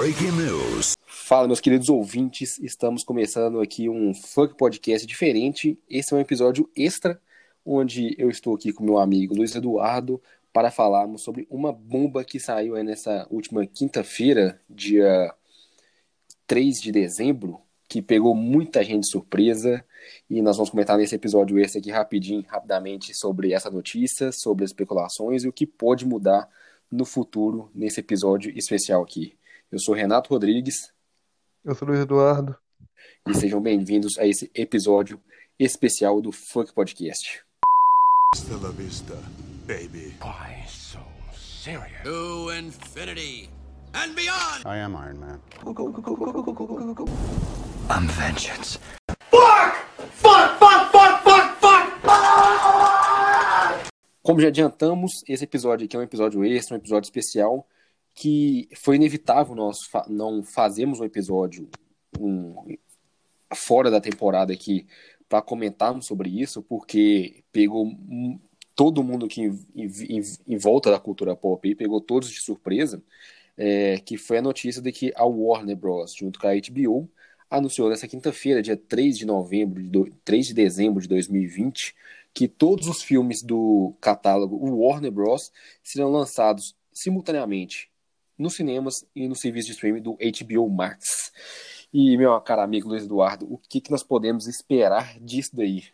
Breaking news. Fala, meus queridos ouvintes. Estamos começando aqui um funk podcast diferente. Esse é um episódio extra, onde eu estou aqui com meu amigo Luiz Eduardo para falarmos sobre uma bomba que saiu nessa última quinta-feira, dia 3 de dezembro, que pegou muita gente de surpresa. E nós vamos comentar nesse episódio esse aqui rapidinho, rapidamente, sobre essa notícia, sobre as especulações e o que pode mudar no futuro nesse episódio especial aqui. Eu sou Renato Rodrigues. Eu sou Luiz Eduardo. E sejam bem-vindos a esse episódio especial do Funk Podcast. Hasta la vista, baby. Why so serious? To infinity and beyond! I am Iron Man. I'm vengeance. Como já adiantamos, esse episódio aqui é um episódio extra, um episódio especial, que foi inevitável nós não fazermos um episódio um, fora da temporada aqui para comentarmos sobre isso, porque pegou todo mundo que em, em, em, volta da cultura pop e pegou todos de surpresa, é, que foi a notícia de que a Warner Bros., junto com a HBO, anunciou nessa quinta-feira, dia 3 de novembro, de do, 3 de dezembro de 2020, que todos os filmes do catálogo Warner Bros. serão lançados simultaneamente nos cinemas e no serviço de streaming do HBO Max. E, meu caro amigo Luiz Eduardo, o que, que nós podemos esperar disso daí?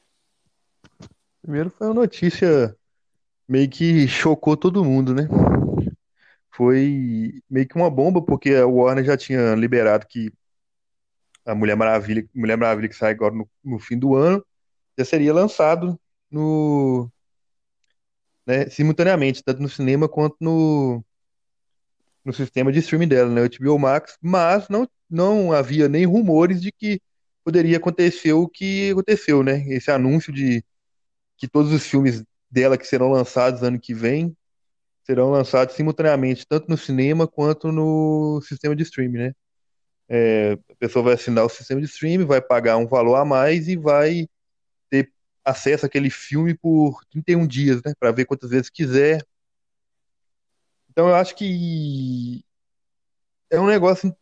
Primeiro foi uma notícia meio que chocou todo mundo, né? Foi meio que uma bomba, porque a Warner já tinha liberado que a Mulher Maravilha, Mulher Maravilha que sai agora no, no fim do ano, já seria lançado no né, simultaneamente, tanto no cinema quanto no, no sistema de streaming dela, né, o HBO Max, mas não, não havia nem rumores de que poderia acontecer o que aconteceu, né? Esse anúncio de que todos os filmes dela que serão lançados ano que vem serão lançados simultaneamente, tanto no cinema quanto no sistema de streaming, né? É, a pessoa vai assinar o sistema de streaming, vai pagar um valor a mais e vai ter acesso àquele filme por 31 dias, né? Para ver quantas vezes quiser. Então eu acho que é um negócio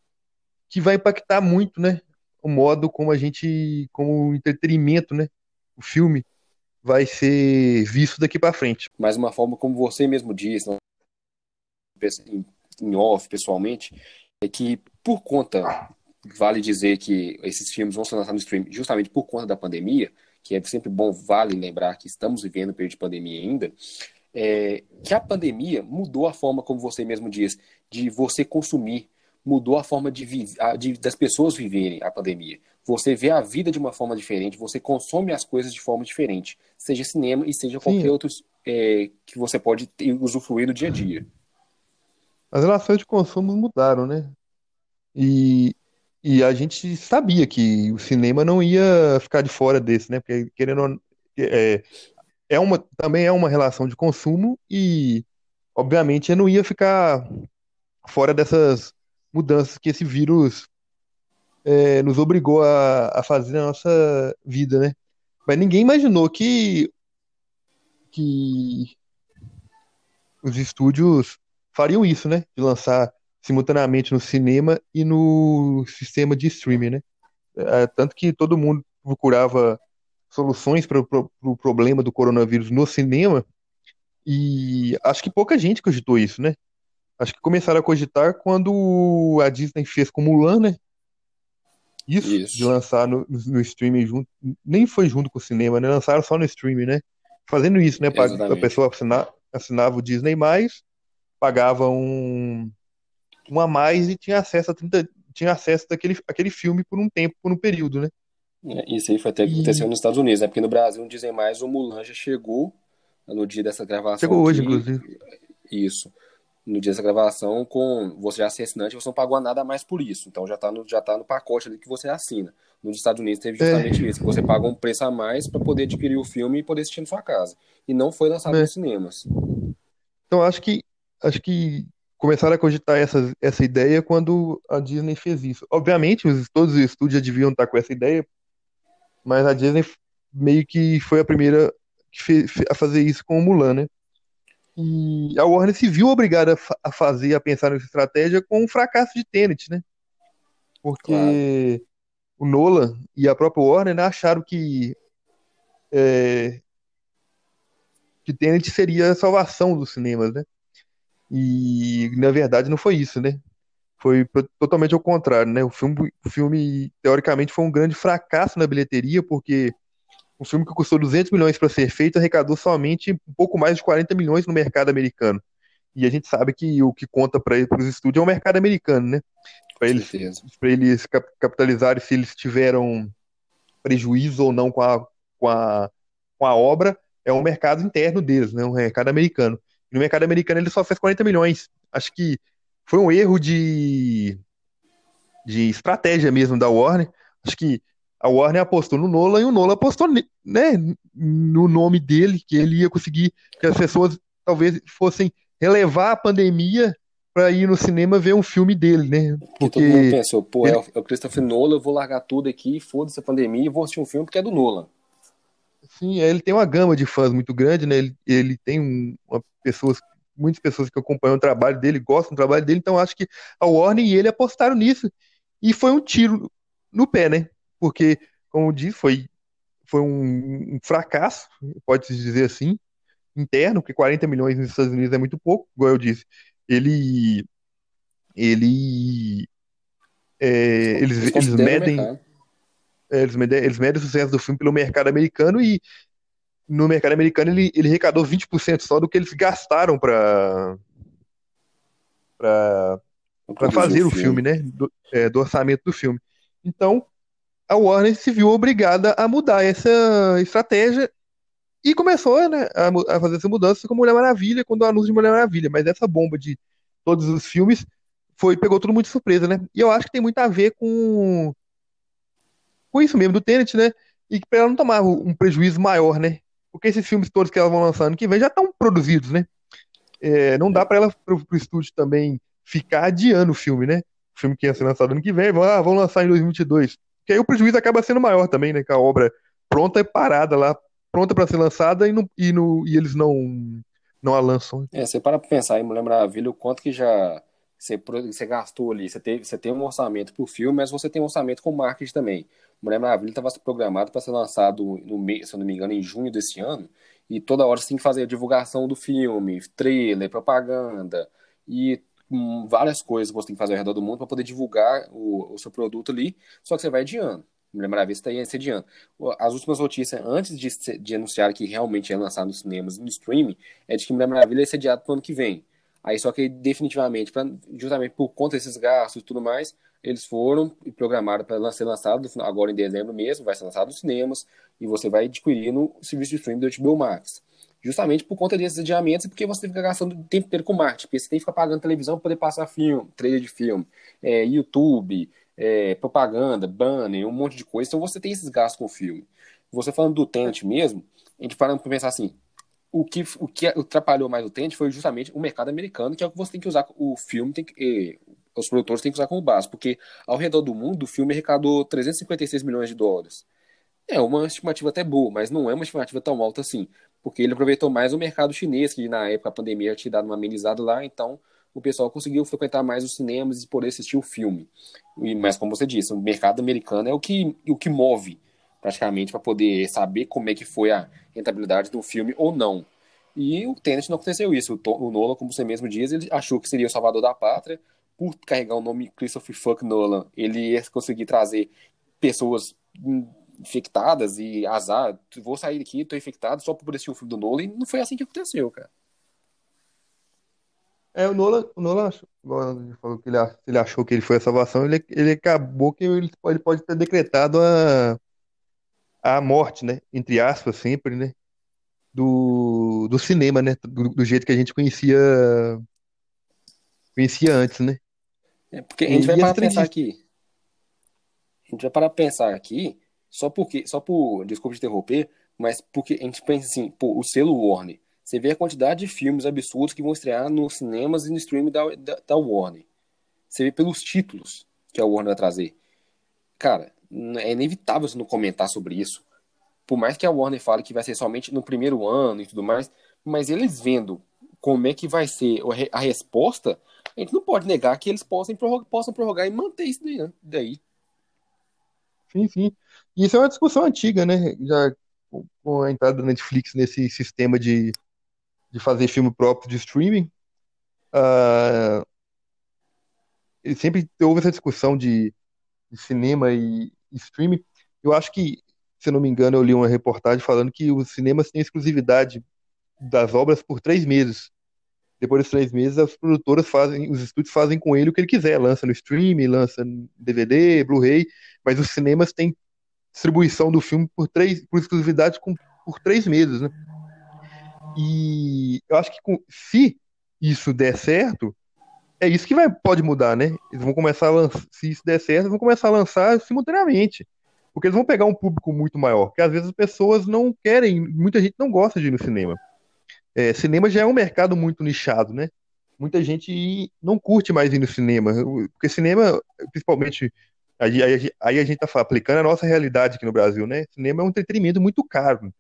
que vai impactar muito, né? O modo como a gente, como o entretenimento, né? O filme vai ser visto daqui para frente. Mas uma forma como você mesmo disse, em off, pessoalmente, é que por conta, vale dizer que esses filmes vão ser lançados no stream justamente por conta da pandemia, que é sempre bom, vale lembrar que estamos vivendo um período de pandemia ainda, é, que a pandemia mudou a forma, como você mesmo diz, de você consumir, mudou a forma de, de, das pessoas viverem a pandemia. Você vê a vida de uma forma diferente, você consome as coisas de forma diferente, seja cinema e seja qualquer Sim. outro é, que você pode ter, usufruir no dia a dia. As relações de consumo mudaram, né? E, e a gente sabia que o cinema não ia ficar de fora desse, né? Porque, querendo é, é uma, também é uma relação de consumo e, obviamente, não ia ficar fora dessas mudanças que esse vírus é, nos obrigou a, a fazer na nossa vida, né? Mas ninguém imaginou que, que os estúdios fariam isso, né? De lançar simultaneamente no cinema e no sistema de streaming, né? É, tanto que todo mundo procurava soluções para o pro, pro problema do coronavírus no cinema e acho que pouca gente cogitou isso, né? Acho que começaram a cogitar quando a Disney fez com Mulan, né? Isso, isso. de lançar no, no, streaming junto, nem foi junto com o cinema, né? Lançaram só no streaming, né? Fazendo isso, né? A pessoa assinar, assinava o Disney mais, pagava um, um a mais e tinha acesso a 30, tinha acesso daquele aquele filme por um tempo, por um período, né? É, isso aí foi até que aconteceu nos Estados Unidos, né? Porque no Brasil, não dizem mais, o Mulan já chegou no dia dessa gravação. Chegou hoje, inclusive. Isso. No dia dessa gravação, com você já ser assinante, você não pagou nada mais por isso. Então já está no, já tá no pacote ali que você assina. Nos Estados Unidos teve justamente é. isso, que você pagou um preço a mais para poder adquirir o filme e poder assistir na sua casa. E não foi lançado é. nos cinemas. Então acho que acho que começaram a cogitar essa, essa ideia quando a Disney fez isso. Obviamente, os, todos os estúdios já deviam estar com essa ideia, mas a Disney meio que foi a primeira a fazer isso com o Mulan, né? E a Warner se viu obrigada a, fa- a fazer, a pensar nessa estratégia com o fracasso de Tenet, né? Porque o Nolan e a própria Warner né, acharam que é, que Tenet seria a salvação dos cinemas, né? E na verdade não foi isso, né? Foi totalmente ao contrário, né? O filme, o filme teoricamente foi um grande fracasso na bilheteria, porque um filme que custou 200 milhões para ser feito arrecadou somente um pouco mais de 40 milhões no mercado americano. E a gente sabe que o que conta para os estúdios é o mercado americano, né? Para eles, para eles cap- capitalizarem se eles tiveram prejuízo ou não com a, com a, com a obra, é um mercado interno deles, né? Um mercado americano. E no mercado americano ele só fez 40 milhões. Acho que foi um erro de, de estratégia mesmo da Warner. Acho que a Warner apostou no Nolan e o Nolan apostou né, no nome dele, que ele ia conseguir que as pessoas talvez fossem relevar a pandemia para ir no cinema ver um filme dele, né? Porque todo mundo pensou, pô, é ele- o, é o Christopher Nolan, eu vou largar tudo aqui, foda-se a pandemia e vou assistir um filme porque é do Nolan. Sim, ele tem uma gama de fãs muito grande, né? Ele, ele tem um, uma pessoas, muitas pessoas que acompanham o trabalho dele, gostam do trabalho dele, então acho que a Warner e ele apostaram nisso. E foi um tiro no pé, né? Porque, como eu disse, foi, foi um, um fracasso, pode-se dizer assim, interno, porque 40 milhões nos Estados Unidos é muito pouco, igual eu disse. Ele. Ele. é, eles, eles medem. É, Eles medem, eles medem o sucesso do filme pelo mercado americano e no mercado americano ele, ele arrecadou 20% só do que eles gastaram para para Pra fazer o filme, né? Do, é, do orçamento do filme. Então, a Warner se viu obrigada a mudar essa estratégia e começou, né, a, a fazer essa mudança com Mulher Maravilha, quando o anúncio de Mulher Maravilha. Mas essa bomba de todos os filmes foi pegou todo mundo de surpresa, né? E eu acho que tem muito a ver com com isso mesmo do Tenet, né? E para ela não tomar um prejuízo maior, né? Porque esses filmes todos que ela vão lançar ano que vem já estão produzidos, né? É, não dá para ela pro, pro estúdio também ficar adiando o filme, né? O filme que ia ser lançado ano que vem, ah, vão lançar em 2022. Porque aí o prejuízo acaba sendo maior também, né? Que a obra pronta é parada lá, pronta para ser lançada e, e, no, e eles não não a lançam. É, você para pra pensar em Mulher Maravilha, o quanto que já você, você gastou ali. Você, teve, você tem um orçamento pro filme, mas você tem um orçamento com marketing também. Mulher Maravilha estava programado para ser lançado, no, se eu não me engano, em junho desse ano. E toda hora você tem que fazer a divulgação do filme, trailer, propaganda e hum, várias coisas que você tem que fazer ao redor do mundo para poder divulgar o, o seu produto ali. Só que você vai adiando. Mulher Maravilha está aí se adiando. As últimas notícias, antes de, de anunciar que realmente ia lançar nos cinemas e no streaming, é de que Mulher Maravilha ia ser adiado para o ano que vem. Aí só que definitivamente, pra, justamente por conta desses gastos e tudo mais, eles foram e programaram para ser lançado agora em dezembro mesmo, vai ser lançado nos cinemas e você vai adquirir no serviço de streaming do HBO Max. Justamente por conta desses adiamentos e porque você fica gastando o tempo inteiro com marketing, porque você tem que ficar pagando televisão para poder passar filme, trailer de filme, é, YouTube, é, propaganda, banner, um monte de coisa. Então você tem esses gastos com o filme. Você falando do Tenet mesmo, a gente para pensar assim, o que, o que atrapalhou mais o Tenet foi justamente o mercado americano, que é o que você tem que usar, o filme tem que, os produtores têm que usar como base, porque ao redor do mundo o filme arrecadou 356 milhões de dólares. É uma estimativa até boa, mas não é uma estimativa tão alta assim, porque ele aproveitou mais o mercado chinês, que na época a pandemia tinha dado uma amenizada lá, então o pessoal conseguiu frequentar mais os cinemas e poder assistir o filme. E, mas como você disse, o mercado americano é o que, o que move praticamente para poder saber como é que foi a rentabilidade do filme ou não. E o Tenet não aconteceu isso. O, o Nolan, como você mesmo diz, ele achou que seria o salvador da pátria. Por carregar o nome Christopher Fuck Nolan, ele ia conseguir trazer pessoas infectadas e azar. Vou sair daqui, tô infectado só por assistir o filme do Nolan. E não foi assim que aconteceu, cara. É, o Nolan, o Nolan igual ele falou que ele, ele achou que ele foi a salvação, ele, ele acabou que ele, ele pode ter decretado a, a morte, né? Entre aspas, sempre, né? Do, do cinema, né? Do, do jeito que a gente conhecia conhecia antes, né? É porque a gente E vai parar pensar aqui. A gente vai parar pensar aqui, só porque, só por, desculpa te interromper, mas porque a gente pensa assim, pô, o selo Warner. Você vê a quantidade de filmes absurdos que vão estrear nos cinemas e no streaming da, da, da Warner. Você vê pelos títulos que a Warner vai trazer. Cara, é inevitável você não comentar sobre isso. Por mais que a Warner fale que vai ser somente no primeiro ano e tudo mais, mas eles vendo como é que vai ser a re- a resposta, a gente não pode negar que eles possam prorrogar, possam prorrogar e manter isso daí. né? daí. Sim, sim. Isso é uma discussão antiga, né? Já com- a entrada da Netflix nesse sistema de, de fazer filme próprio de streaming, e sempre houve essa discussão de, de cinema e, e streaming. Eu acho que, se não me engano, eu li uma reportagem falando que os cinemas têm exclusividade das obras por três meses. Depois dos três meses, as produtoras fazem, os estúdios fazem com ele o que ele quiser, lança no streaming, lança no DVD, Blu-ray, mas os cinemas têm distribuição do filme por três, por exclusividade com, por três meses, né? E eu acho que com- se isso der certo, é isso que vai, pode mudar, né? Eles vão começar a lançar, se isso der certo, vão começar a lançar simultaneamente. Porque eles vão pegar um público muito maior, porque às vezes as pessoas não querem, muita gente não gosta de ir no cinema. É, cinema já é um mercado muito nichado, né? Muita gente não curte mais ir no cinema, porque cinema, principalmente, aí, aí- aí a gente tá aplicando a nossa realidade aqui no Brasil, né? Cinema é um entretenimento muito caro.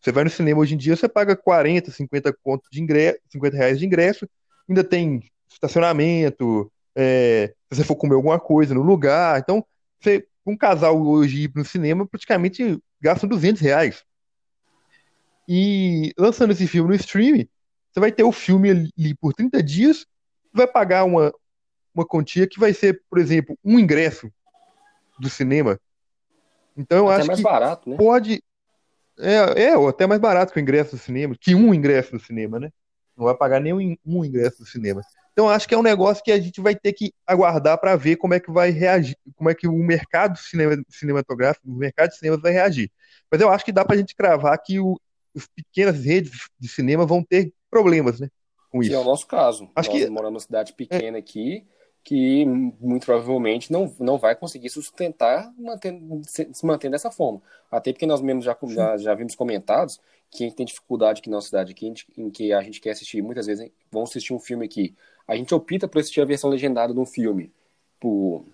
Você vai no cinema hoje em dia, você paga 40, 50 conto de ingresso, 50 reais de ingresso, ainda tem estacionamento, é, se você for comer alguma coisa no lugar. Então, você, um casal hoje ir no cinema praticamente gasta 200 reais. E lançando esse filme no streaming, você vai ter o filme ali por 30 dias, vai pagar uma, uma quantia que vai ser, por exemplo, um ingresso do cinema. Então, eu Até acho mais que barato, né? pode. É, é, ou até mais barato que o ingresso do cinema, que um ingresso do cinema, né? Não vai pagar nem um ingresso do cinema. Então, acho que é um negócio que a gente vai ter que aguardar para ver como é que vai reagir, como é que o mercado cinema- cinematográfico, o mercado de cinemas vai reagir. Mas eu acho que dá para a gente cravar que o, as pequenas redes de cinema vão ter problemas, né? Com Que é o isso. nosso caso. Acho Nós que- moramos numa cidade pequena aqui, que muito provavelmente não, não vai conseguir sustentar mantendo, se se manter dessa forma. Até porque nós mesmos já, já, já vimos comentados que a gente tem dificuldade aqui na nossa cidade, que- em que a gente quer assistir, muitas vezes, vamos assistir um filme aqui. A gente opta por assistir a versão legendada de um filme, por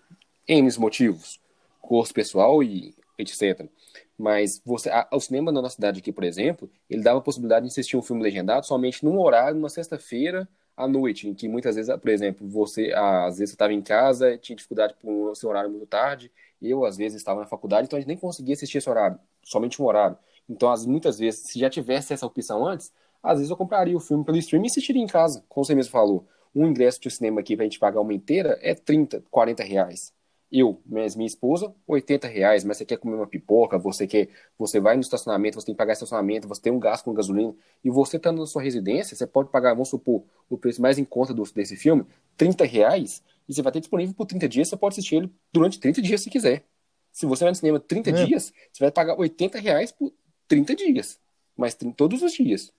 N motivos, gosto pessoal e etc. Mas você, a- o cinema na nossa cidade aqui, por exemplo, ele dava a possibilidade de assistir um filme legendado somente num horário, numa sexta-feira à noite, em que muitas vezes, por exemplo, você, às vezes estava em casa, tinha dificuldade por seu horário muito tarde, eu às vezes estava na faculdade, então a gente nem conseguia assistir esse horário, somente um horário. Então, as, muitas vezes, se já tivesse essa opção antes, às vezes eu compraria o filme pelo streaming e assistiria em casa, como você mesmo falou. Um ingresso de cinema aqui pra gente pagar uma inteira é 30, 40 reais. Eu, mas minha esposa, 80 reais, mas você quer comer uma pipoca, você quer, você vai no estacionamento, você tem que pagar estacionamento, você tem um gasto com gasolina, e você estando na sua residência, você pode pagar, vamos supor, o preço mais em conta do, desse filme, 30 reais, e você vai ter disponível por 30 dias, você pode assistir ele durante 30 dias se quiser. Se você vai no cinema 30 É. dias, você vai pagar 80 reais por 30 dias, mas todos os dias.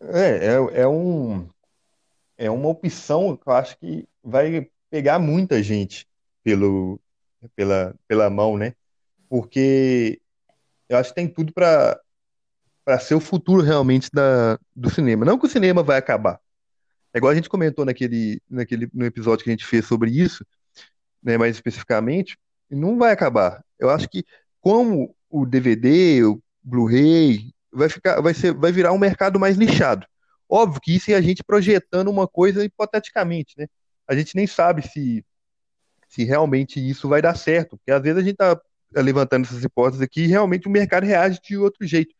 É, é, é um, é uma opção que eu acho que vai pegar muita gente pelo, pela, pela mão, né? Porque eu acho que tem tudo para para ser o futuro realmente da, do cinema. Não que o cinema vai acabar. É igual a gente comentou naquele, naquele, no episódio que a gente fez sobre isso, né, mais especificamente, não vai acabar. Eu acho que como o DVD, o Blu-ray, vai ficar, vai ser, vai virar um mercado mais nichado. Óbvio que isso é a gente projetando uma coisa hipoteticamente, né? A gente nem sabe se, se realmente isso vai dar certo, porque às vezes a gente está levantando essas hipóteses aqui e realmente o mercado reage de outro jeito.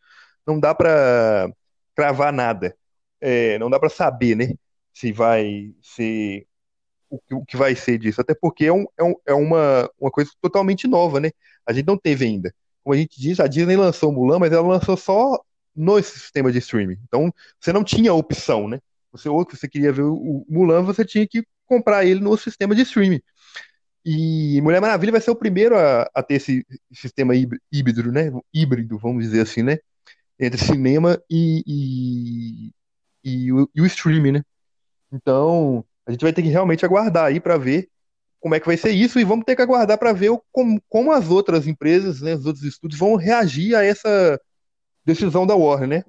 Não dá para cravar nada, É, não dá para saber, né? Se vai ser o que, o que vai ser disso, até porque é, um, é, um- é uma, uma coisa totalmente nova, né? A gente não teve ainda. Como a gente diz, a Disney lançou Mulan, mas ela lançou só no sistema de streaming. Então, você não tinha opção, né? Você, ou se você queria ver o Mulan, você tinha que comprar ele no sistema de streaming. E Mulher Maravilha vai ser o primeiro a, a ter esse sistema híbri- híbrido, né? Híbrido, vamos dizer assim, né? Entre cinema e, e, e o, e o streaming, né? Então, a gente vai ter que realmente aguardar aí para ver como é que vai ser isso e vamos ter que aguardar para ver como, como as outras empresas, né, os outros estúdios vão reagir a essa decisão da Warner, né?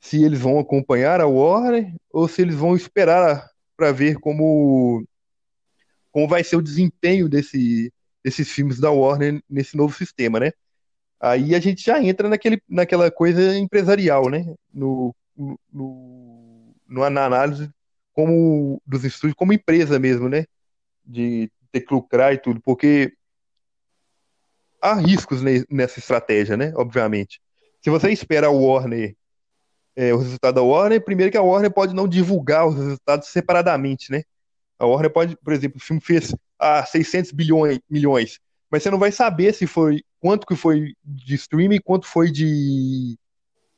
Se eles vão acompanhar a Warner ou se eles vão esperar para ver como como vai ser o desempenho desse, desses filmes da Warner nesse novo sistema, né? Aí a gente já entra naquele, naquela coisa empresarial, né? No, no, no- na análise como dos estúdios como empresa mesmo, né? De ter que lucrar e tudo, porque há riscos ne- nessa estratégia, né? Obviamente. Se você espera a Warner, é, o resultado da Warner, primeiro que a Warner pode não divulgar os resultados separadamente, né? A Warner pode, por exemplo, o filme fez ah, 600 bilhões, milhões, mas você não vai saber se foi quanto que foi de streaming e quanto foi de,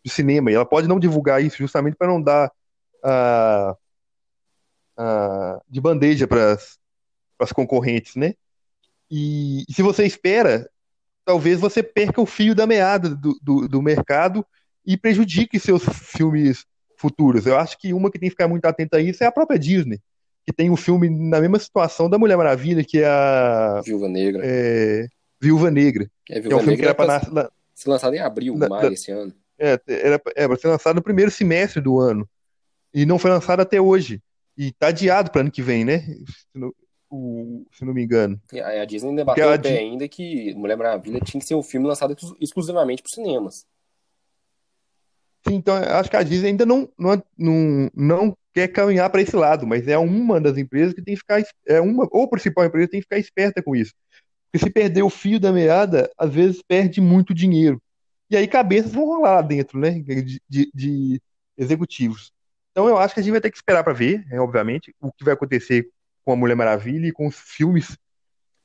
de cinema. E ela pode não divulgar isso justamente para não dar ah, ah, de bandeja para as concorrentes, né? E, e se você espera, talvez você perca o fio da meada do, do, do mercado e prejudique seus filmes futuros. Eu acho que uma que tem que ficar muito atenta a isso é a própria Disney, que tem um filme na mesma situação da Mulher Maravilha, que é a Viúva Negra. é, Viúva Negra, É, que é Viúva um filme que Negra era para era pra ser lançado em abril, Na- maio esse ano. é, era, é, pra ser lançado no primeiro semestre do ano. E não foi lançado até hoje. E tá adiado para ano que vem, né? Se não, o- se não me engano. A a Disney ainda Porque bateu a pé Di- ainda que Mulher Maravilha tinha que ser um filme lançado exclu- exclusivamente para os cinemas. Sim, então acho que a Disney ainda não, não, não, não quer caminhar para esse lado, mas é uma das empresas que tem que ficar, é uma, ou a principal empresa tem que ficar esperta com isso. Porque se perder o fio da meada, às vezes perde muito dinheiro. E aí cabeças vão rolar lá dentro, né? De, de- de executivos. Então eu acho que a gente vai ter que esperar para ver, né, obviamente, o que vai acontecer com a Mulher Maravilha e com os filmes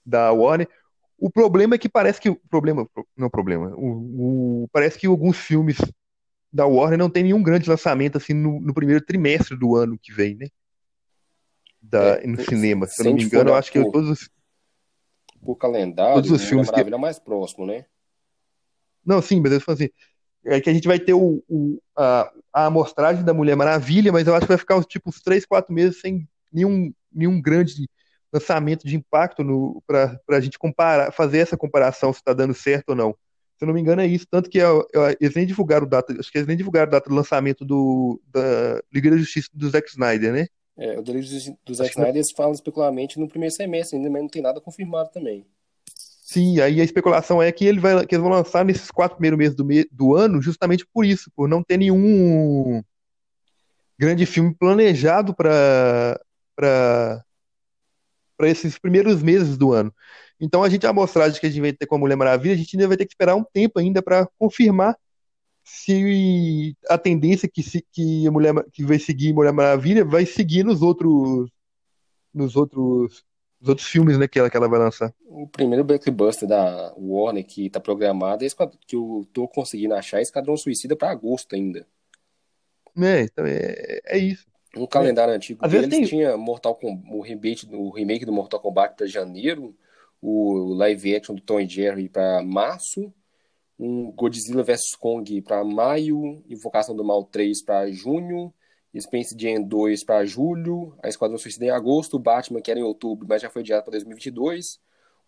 da Warner. O problema é que parece que o problema, não é o problema, o, o- parece que alguns filmes da Warner não tem nenhum grande lançamento assim no, no primeiro trimestre do ano que vem, né? Da, É, no cinema. Se se eu não me engano, eu acho que por- todos os. Por calendário, Todos os Mulher filmes que- Maravilha é o mais próximo, né? Não, sim, mas eu falo assim. É que a gente vai ter o, o- a, a amostragem da Mulher Maravilha, mas eu acho que vai ficar uns, tipo, uns 3, 4 meses sem nenhum, nenhum grande lançamento de impacto para a gente comparar, fazer essa comparação se está dando certo ou não. Se eu não me engano, é isso. Tanto que é, é, eles nem divulgaram data, acho que eles nem divulgaram data do lançamento do, da Liga da Justiça do Zack Snyder, né? É, o delírio do Zack Acho Snyder eles falam especuladamente no primeiro semestre ainda, mas não tem nada confirmado também. Sim, aí a especulação é que, ele vai, que eles vão lançar nesses quatro primeiros meses do, me- do ano, justamente por isso, por não ter nenhum grande filme planejado para para esses primeiros meses do ano. Então a gente a amostragem que a gente vai ter com a Mulher Maravilha, a gente ainda vai ter que esperar um tempo ainda para confirmar se a tendência que, se, que a Mulher que vai seguir Mulher Maravilha vai seguir nos outros nos outros nos outros filmes, né, que ela, que ela vai lançar. O primeiro blockbuster da Warner que tá programado é que eu tô conseguindo achar é Esquadrão Suicida para agosto ainda. É, então é, é isso. Um calendário antigo Às deles tem- tinha Mortal Com- o remake, o remake do Mortal Kombat para janeiro, o live action do Tom e Jerry para março, um Godzilla vs Kong para maio, Invocação do Mal 3 para junho, Space Jam 2 para julho, a Esquadrão Suicida em agosto, o Batman que era em outubro, mas já foi adiado para 2022,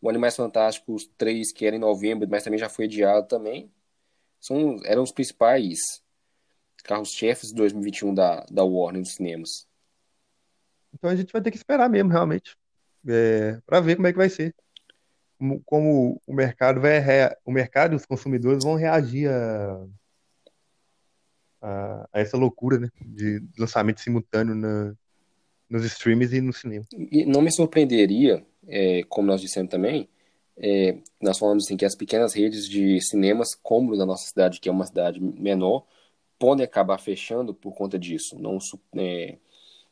o Animais Fantásticos 3 que era em novembro, mas também já foi adiado também. São, eram os principais carros-chefes de 2021 da, da Warner nos cinemas. Então a gente vai ter que esperar mesmo, realmente, é, para ver como é que vai ser. Como, como o mercado vai rea- o mercado e os consumidores vão reagir a, a, a essa loucura, né, de lançamento simultâneo na, nos streams e no cinema. E não me surpreenderia, é, como nós dissemos também, é, nós falamos assim, que as pequenas redes de cinemas, como na nossa cidade, que é uma cidade menor, podem acabar fechando por conta disso. Não, é,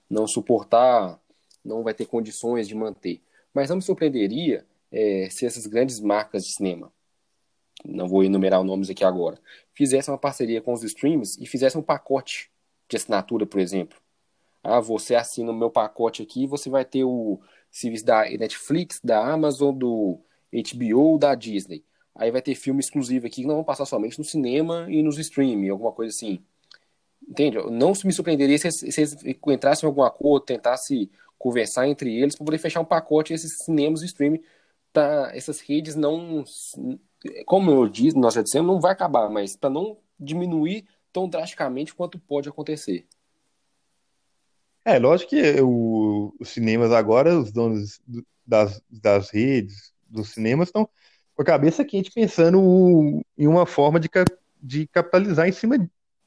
não suportar, não vai ter condições de manter. Mas não me surpreenderia é, se essas grandes marcas de cinema, não vou enumerar nomes aqui agora, fizessem uma parceria com os streams e fizessem um pacote de assinatura, por exemplo. Ah, você assina o meu pacote aqui, você vai ter o serviço da Netflix, da Amazon, do HBO, da Disney. Aí vai ter filme exclusivo aqui que não vão passar somente no cinema e nos streaming, alguma coisa assim. Entende? Não me surpreenderia se se eles entrassem em algum acordo, tentassem conversar entre eles para poder fechar um pacote esses cinemas e streaming para essas redes não, como eu disse, nós já dissemos, não vai acabar, mas para não diminuir tão drasticamente quanto pode acontecer. É, lógico que os cinemas agora, os donos do- das, das redes, dos cinemas, estão com a cabeça quente pensando em uma forma de, de capitalizar em cima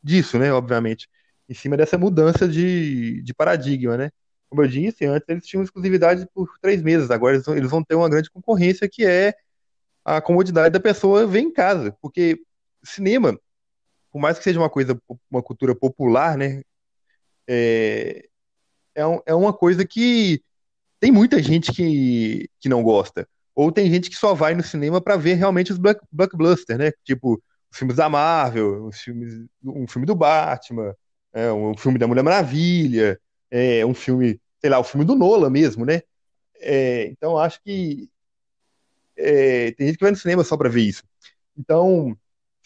disso, né? Obviamente. em cima dessa mudança de, de paradigma, né? Como eu disse, antes eles tinham exclusividade por três meses, agora eles vão, eles vão ter uma grande concorrência que é a comodidade da pessoa ver em casa, porque cinema, por mais que seja uma coisa, uma cultura popular, né? É, é, um- é uma coisa que tem muita gente que, que não gosta. Ou tem gente que só vai no cinema para ver realmente os block, blockbusters, né? Tipo, os filmes da Marvel, os filmes, um filme do Batman, é, um filme da Mulher Maravilha, é, um filme, sei lá, o filme do Nolan mesmo, né? É, então acho que é, tem gente que vai no cinema só para ver isso. Então,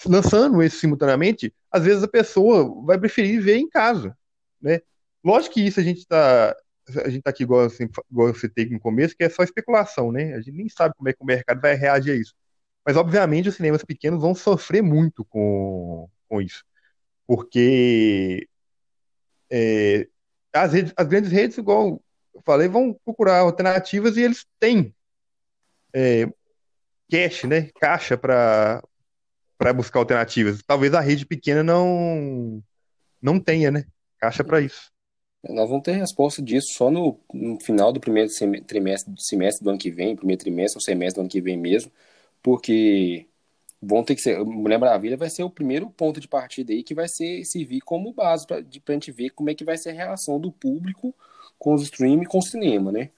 lançando esse simultaneamente, às vezes a pessoa vai preferir ver em casa, né? Lógico que isso a gente está a gente tá aqui igual, assim, igual eu citei no começo, que é só especulação, né? A gente nem sabe como é que o mercado vai reagir a isso. Mas, obviamente, os cinemas pequenos vão sofrer muito com, com isso. Porque é, as, redes- as grandes redes, igual eu falei, vão procurar alternativas e eles têm é, cash, né? Caixa para para buscar alternativas. Talvez a rede pequena não não tenha, né? Caixa para isso. Nós vamos ter resposta disso só no, no final do primeiro trimestre, semestre do ano que vem, primeiro trimestre ou semestre do ano que vem mesmo, porque vão ter que ser. Mulher Maravilha vai ser o primeiro ponto de partida aí que vai ser servir como base para a gente ver como é que vai ser a reação do público com os streams e com o cinema, né?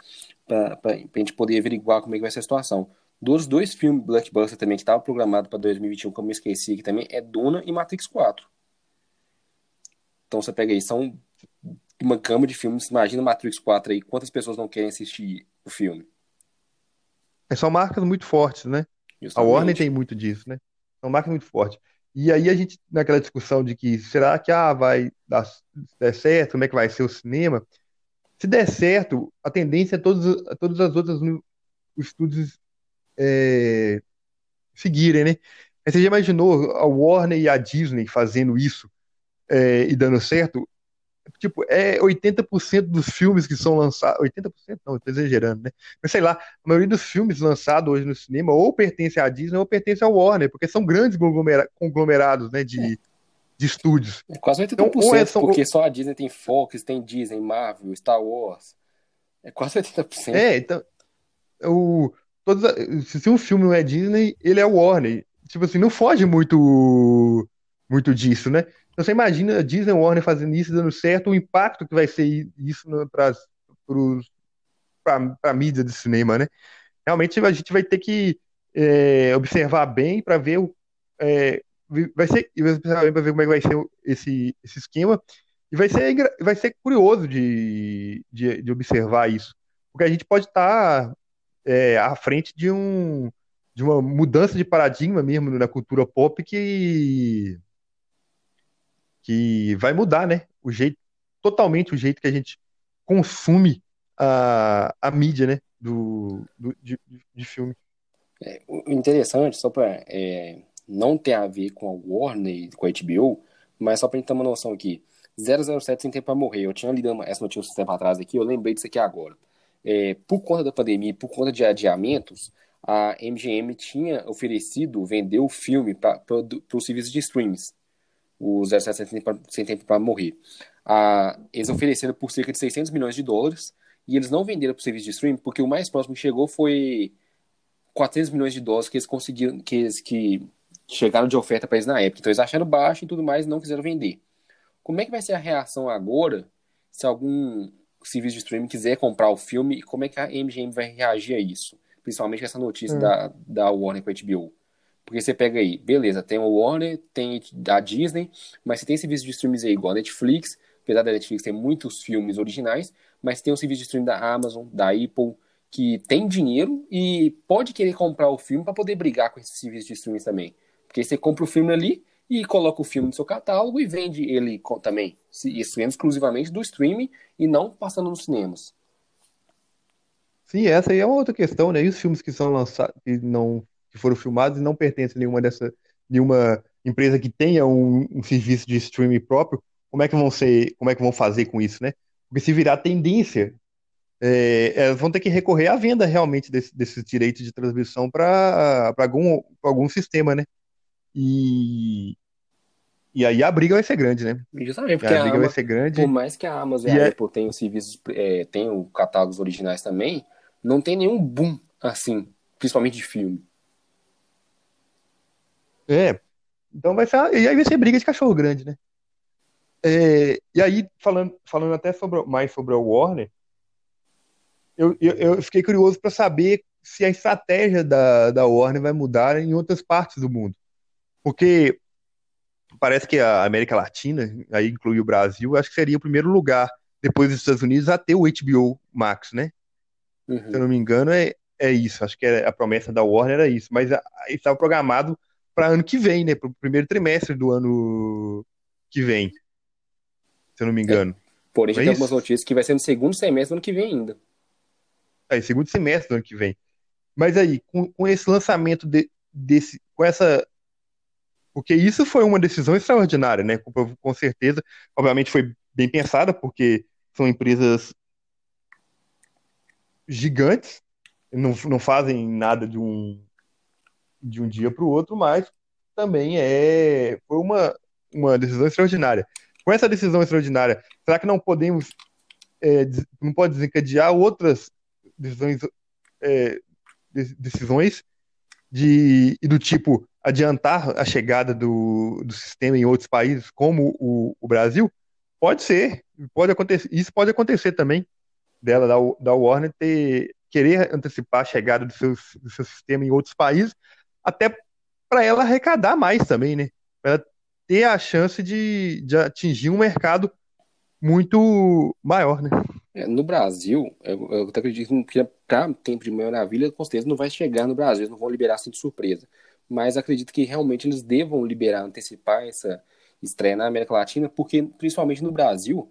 Para a gente poder averiguar como é que vai ser a situação. Dos dois filmes blockbuster também que estavam programados para 2021, que eu me esqueci aqui também, é Duna e Matrix 4. Então você pega aí, são uma gama de filmes. Imagina Matrix 4 aí, quantas pessoas não querem assistir o filme? É, São marcas muito fortes, né? A Justamente. Warner tem muito disso, né? São marcas muito fortes. E aí a gente, naquela discussão de que será que ah, vai dar, certo, como é que vai ser o cinema? Se der certo, a tendência é todos, todas as outras estúdios é, seguirem, né? Você já imaginou a Warner e a Disney fazendo isso é, e dando certo? Tipo, é 80% dos filmes que são lançados. 80% não, estou exagerando, né? Mas sei lá, a maioria dos filmes lançados hoje no cinema ou pertence à Disney ou pertence ao Warner, porque são grandes conglomera- conglomerados, né, de, de estúdios. É quase 80%, Então, ou é só- porque só a Disney tem Fox, tem Disney, Marvel, Star Wars. É quase 80%. É, então, o, todos, se um filme não é Disney, ele é Warner. Tipo assim, não foge muito, muito disso, né? Então você imagina a Disney Warner fazendo isso, dando certo, o impacto que vai ser isso para a mídia de cinema, né? Realmente a gente vai ter que é, observar bem para ver o. É, vai ser, observar bem para ver como é que vai ser esse, esse esquema. E vai ser, vai ser curioso de, de, de observar isso. Porque a gente pode estar é, à frente de um de uma mudança de paradigma mesmo na cultura pop que que vai mudar, né? O jeito totalmente o jeito que a gente consome a, a mídia, né? Do, do de, de filme. O interessante, só para não ter a ver com a Warner e com a HBO, mas só pra gente ter uma noção aqui. 007 sem tempo pra morrer. Eu tinha lido essa notícia um tempo atrás aqui, eu lembrei disso aqui agora. É, por conta da pandemia, por conta de adiamentos, a MGM tinha oferecido vender o filme para os serviços de streams. O 07 sem tempo, para morrer. Ah, eles ofereceram por cerca de 600 milhões de dólares e eles não venderam para o serviço de streaming porque o mais próximo que chegou foi 400 milhões de dólares que eles conseguiram, que, eles, que chegaram de oferta para eles na época. Então eles acharam baixo e tudo mais e não quiseram vender. Como é que vai ser a reação agora se algum serviço de streaming quiser comprar o filme e como é que a MGM vai reagir a isso? Principalmente com essa notícia Hum. da, da Warner com a HBO. Porque você pega aí, beleza, tem o Warner, tem a Disney, mas você tem serviços de streams aí igual a Netflix, apesar da Netflix ter muitos filmes originais, mas tem o serviço de streaming da Amazon, da Apple, que tem dinheiro e pode querer comprar o filme para poder brigar com esses serviços de streaming também. Porque você compra o filme ali e coloca o filme no seu catálogo e vende ele também. Isso vendo exclusivamente do streaming e não passando nos cinemas. Sim, essa aí é uma outra questão, né? E os filmes que são lançados, que não, que foram filmados e não pertencem a nenhuma dessa, nenhuma empresa que tenha um, um serviço de streaming próprio, como é que vão ser, como é que vão fazer com isso, né? Porque se virar tendência, é, elas vão ter que recorrer à venda realmente desse- desses direitos de transmissão para algum, pra algum sistema, né? E, E aí a briga vai ser grande, né? Justamente, porque a a briga vai ser grande. por mais que a Amazon e a é- Apple tenham serviços, é, tenham catálogos originais também, não tem nenhum boom assim, principalmente de filme. É. Então vai ser. E aí vai ser briga de cachorro grande, né? É, e aí, falando, falando até sobre, mais sobre a Warner, eu, eu, eu fiquei curioso para saber se a estratégia da, da Warner vai mudar em outras partes do mundo. Porque parece que a América Latina, aí inclui o Brasil, acho que seria o primeiro lugar, depois dos Estados Unidos, a ter o HBO Max, né? Uhum. Se eu não me engano, é, é isso. Acho que é- a promessa da Warner era isso. Mas a- estava programado para ano que vem, né? Para o primeiro trimestre do ano que vem. Se eu não me engano. Porém, já É tem isso? algumas notícias que vai ser no segundo semestre do ano que vem ainda. É, segundo semestre do ano que vem. Mas aí, com, com esse lançamento de- desse, com essa. Porque isso foi uma decisão extraordinária, né? Com, com certeza. Obviamente foi bem pensada, porque são empresas gigantes, não, não fazem nada de um, de um dia para o outro, mas também é, foi uma, uma decisão extraordinária. Com essa decisão extraordinária, será que não podemos, é, não pode desencadear outras decisões, é, de- decisões de, do tipo adiantar a chegada do, do sistema em outros países, como o, o Brasil? Pode ser, pode acontecer, isso pode acontecer também dela, da, da Warner, ter, querer antecipar a chegada do seu, do seu sistema em outros países, até para ela arrecadar mais também, né? Para ela ter a chance de, de atingir um mercado muito maior, né? É, no Brasil, eu, eu até acredito que para tempo de Maravilha, com certeza não vai chegar no Brasil, eles não vão liberar assim de surpresa. Mas acredito que realmente eles devam liberar, antecipar essa estreia na América Latina, porque principalmente no Brasil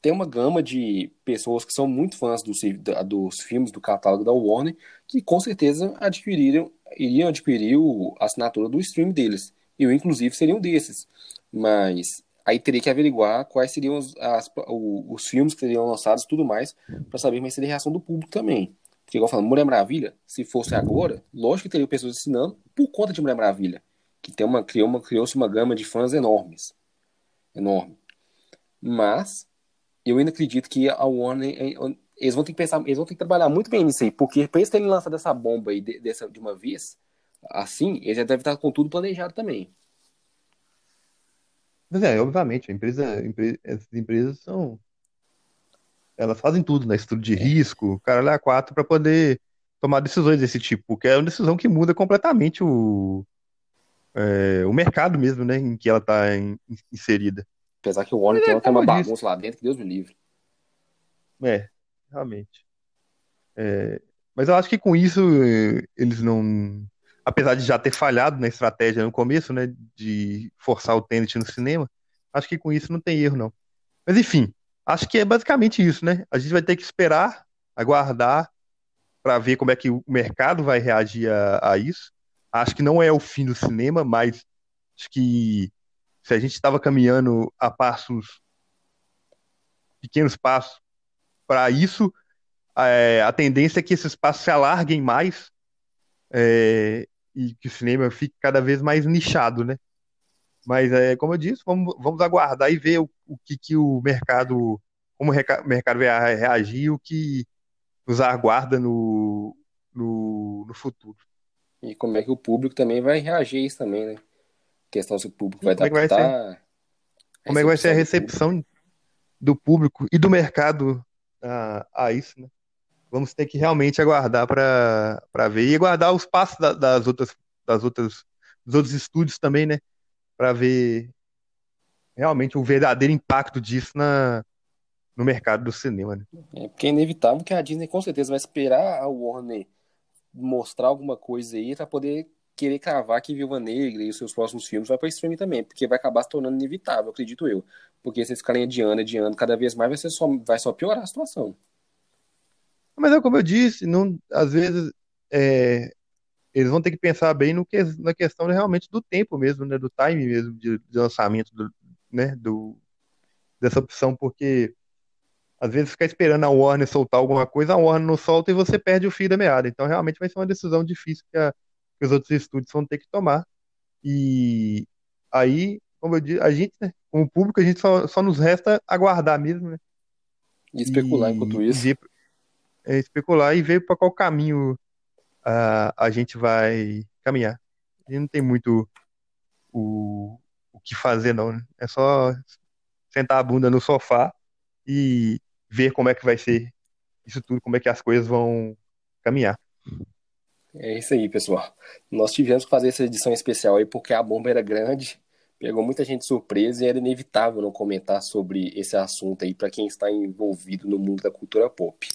tem uma gama de pessoas que são muito fãs dos, dos filmes do catálogo da Warner, que com certeza adquiriram, iriam adquirir o- a assinatura do stream deles. Eu, inclusive, seria um desses. Mas aí teria que averiguar quais seriam os, as- os filmes que seriam lançados e tudo mais, para saber como seria a reação do público também. Porque, igual falando, Mulher Maravilha, se fosse agora, lógico que teria pessoas assinando por conta de Mulher Maravilha, que tem uma, criou uma, criou-se uma gama de fãs enormes. Enorme. Mas, eu ainda acredito que a Warner, eh, eles vão ter que pensar, eles vão ter que trabalhar muito bem nisso aí, porque para eles terem lançado essa bomba aí de, dessa, de uma vez, assim, eles já devem estar com tudo planejado também. Mas é, obviamente, a empresa, empre- essas empresas são. Elas fazem tudo, né? Estudo de risco, cara lá quatro para poder tomar decisões desse tipo, porque é uma decisão que muda completamente o, é, o mercado mesmo, né? Em que ela está inserida. Apesar que o Warner é tem uma, bagunça lá dentro, que Deus me livre. É, realmente. É, mas eu acho que com isso eh, eles não. Apesar de já ter falhado na estratégia no começo, né? De forçar o Tenet no cinema, acho que com isso não tem erro, não. Mas enfim, acho que é basicamente isso, né? A gente vai ter que esperar, aguardar, para ver como é que o mercado vai reagir a, a isso. Acho que não é o fim do cinema, mas acho que se a gente estava caminhando a passos, pequenos passos, para isso, é, a tendência é que esses passos se alarguem mais é, e que o cinema fique cada vez mais nichado, né? Mas, é, como eu disse, vamos, vamos aguardar e ver o, o que, que o mercado, como o mercado vai reagir e o que nos aguarda no, no, no futuro. E como é que o público também vai reagir a isso também, né? Questão se o público vai Como é que vai adaptar. Como é que vai ser a recepção do público e do mercado a, a isso, né? Vamos ter que realmente aguardar para ver e aguardar os passos da- das outras das outras dos outros estúdios também, né? Para ver realmente o verdadeiro impacto disso na no mercado do cinema, né? É, porque é inevitável que a Disney com certeza vai esperar a Warner mostrar alguma coisa aí pra poder querer cravar que Viúva Negra e os seus próximos filmes vai pra streaming também, porque vai acabar se tornando inevitável, acredito eu. Porque se eles ficarem adiando, adiando cada vez mais, vai, ser só, vai só piorar a situação. Mas é como eu disse, não, às vezes é, eles vão ter que pensar bem no que, na questão realmente do tempo mesmo, né? Do time mesmo de, de lançamento, do, né? Do, dessa opção, porque às vezes ficar esperando a Warner soltar alguma coisa, a Warner não solta e você perde o fio da meada. Então realmente vai ser uma decisão difícil que, a- que os outros estúdios vão ter que tomar. E aí, como eu disse, a gente, né, como público, a gente só, só nos resta aguardar mesmo, né? E especular E- enquanto e isso. ver- é, especular e ver para qual caminho a, a gente vai caminhar. A gente não tem muito o, o que fazer, não, né? É só sentar a bunda no sofá e ver como é que vai ser isso tudo, como é que as coisas vão caminhar. É isso aí, pessoal. Nós tivemos que fazer essa edição especial aí porque a bomba era grande, pegou muita gente surpresa e era inevitável não comentar sobre esse assunto aí para quem está envolvido no mundo da cultura pop.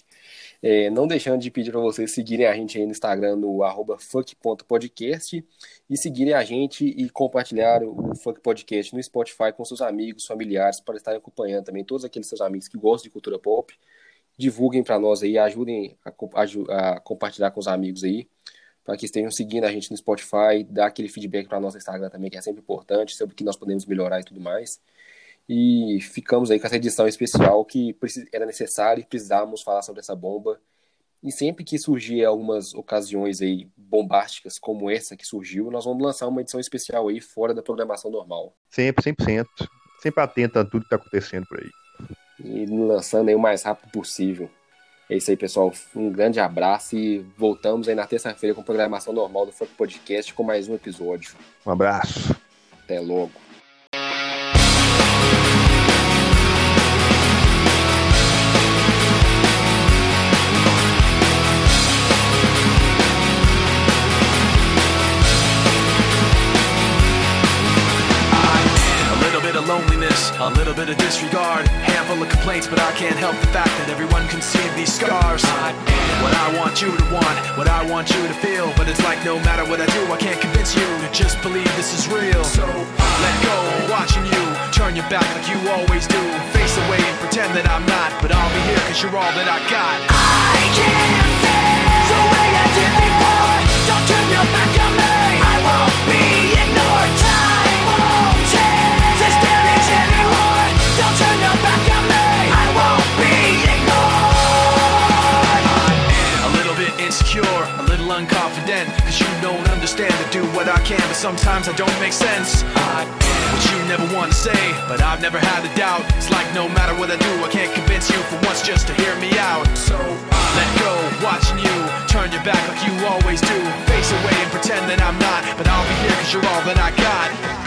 É, não deixando de pedir para vocês seguirem a gente aí no Instagram no arroba funk.podcast e seguirem a gente e compartilhar o Funk Podcast no Spotify com seus amigos, familiares, para estarem acompanhando também todos aqueles seus amigos que gostam de cultura pop. Divulguem para nós aí, ajudem a, aju- a compartilhar com os amigos aí, para que estejam seguindo a gente no Spotify, dar aquele feedback para nosso Instagram também, que é sempre importante, sobre o que nós podemos melhorar e tudo mais. E ficamos aí com essa edição especial que era necessária e precisávamos falar sobre essa bomba. E sempre que surgir algumas ocasiões aí bombásticas como essa que surgiu, nós vamos lançar uma edição especial aí fora da programação normal. Sempre, 100%. Sempre atento a tudo que está acontecendo por aí. E lançando aí o mais rápido possível. É isso aí, pessoal. Um grande abraço e voltamos aí na terça-feira com programação normal do Funk Podcast com mais um episódio. Um abraço. Até logo. A little bit of loneliness, a little bit of disregard, handful of complaints, but I can't help the fact that everyone can see these scars. What I want you to want, what I want you to feel, but it's like no matter what I do, I can't convince you to just believe this is real. So I let go, watching you turn your back like you always do, face away and pretend that I'm not, but I'll be here cause you're all that I got. I can't feel the way I did before. Don't turn your back on me. I won't be understand to do what I can, but sometimes I don't make sense. I what you never want to say, but I've never had a doubt. It's like no matter what I do, I can't convince you for once just to hear me out. So I let go, watching you turn your back like you always do. Face away and pretend that I'm not, but I'll be here cause you're all that I got.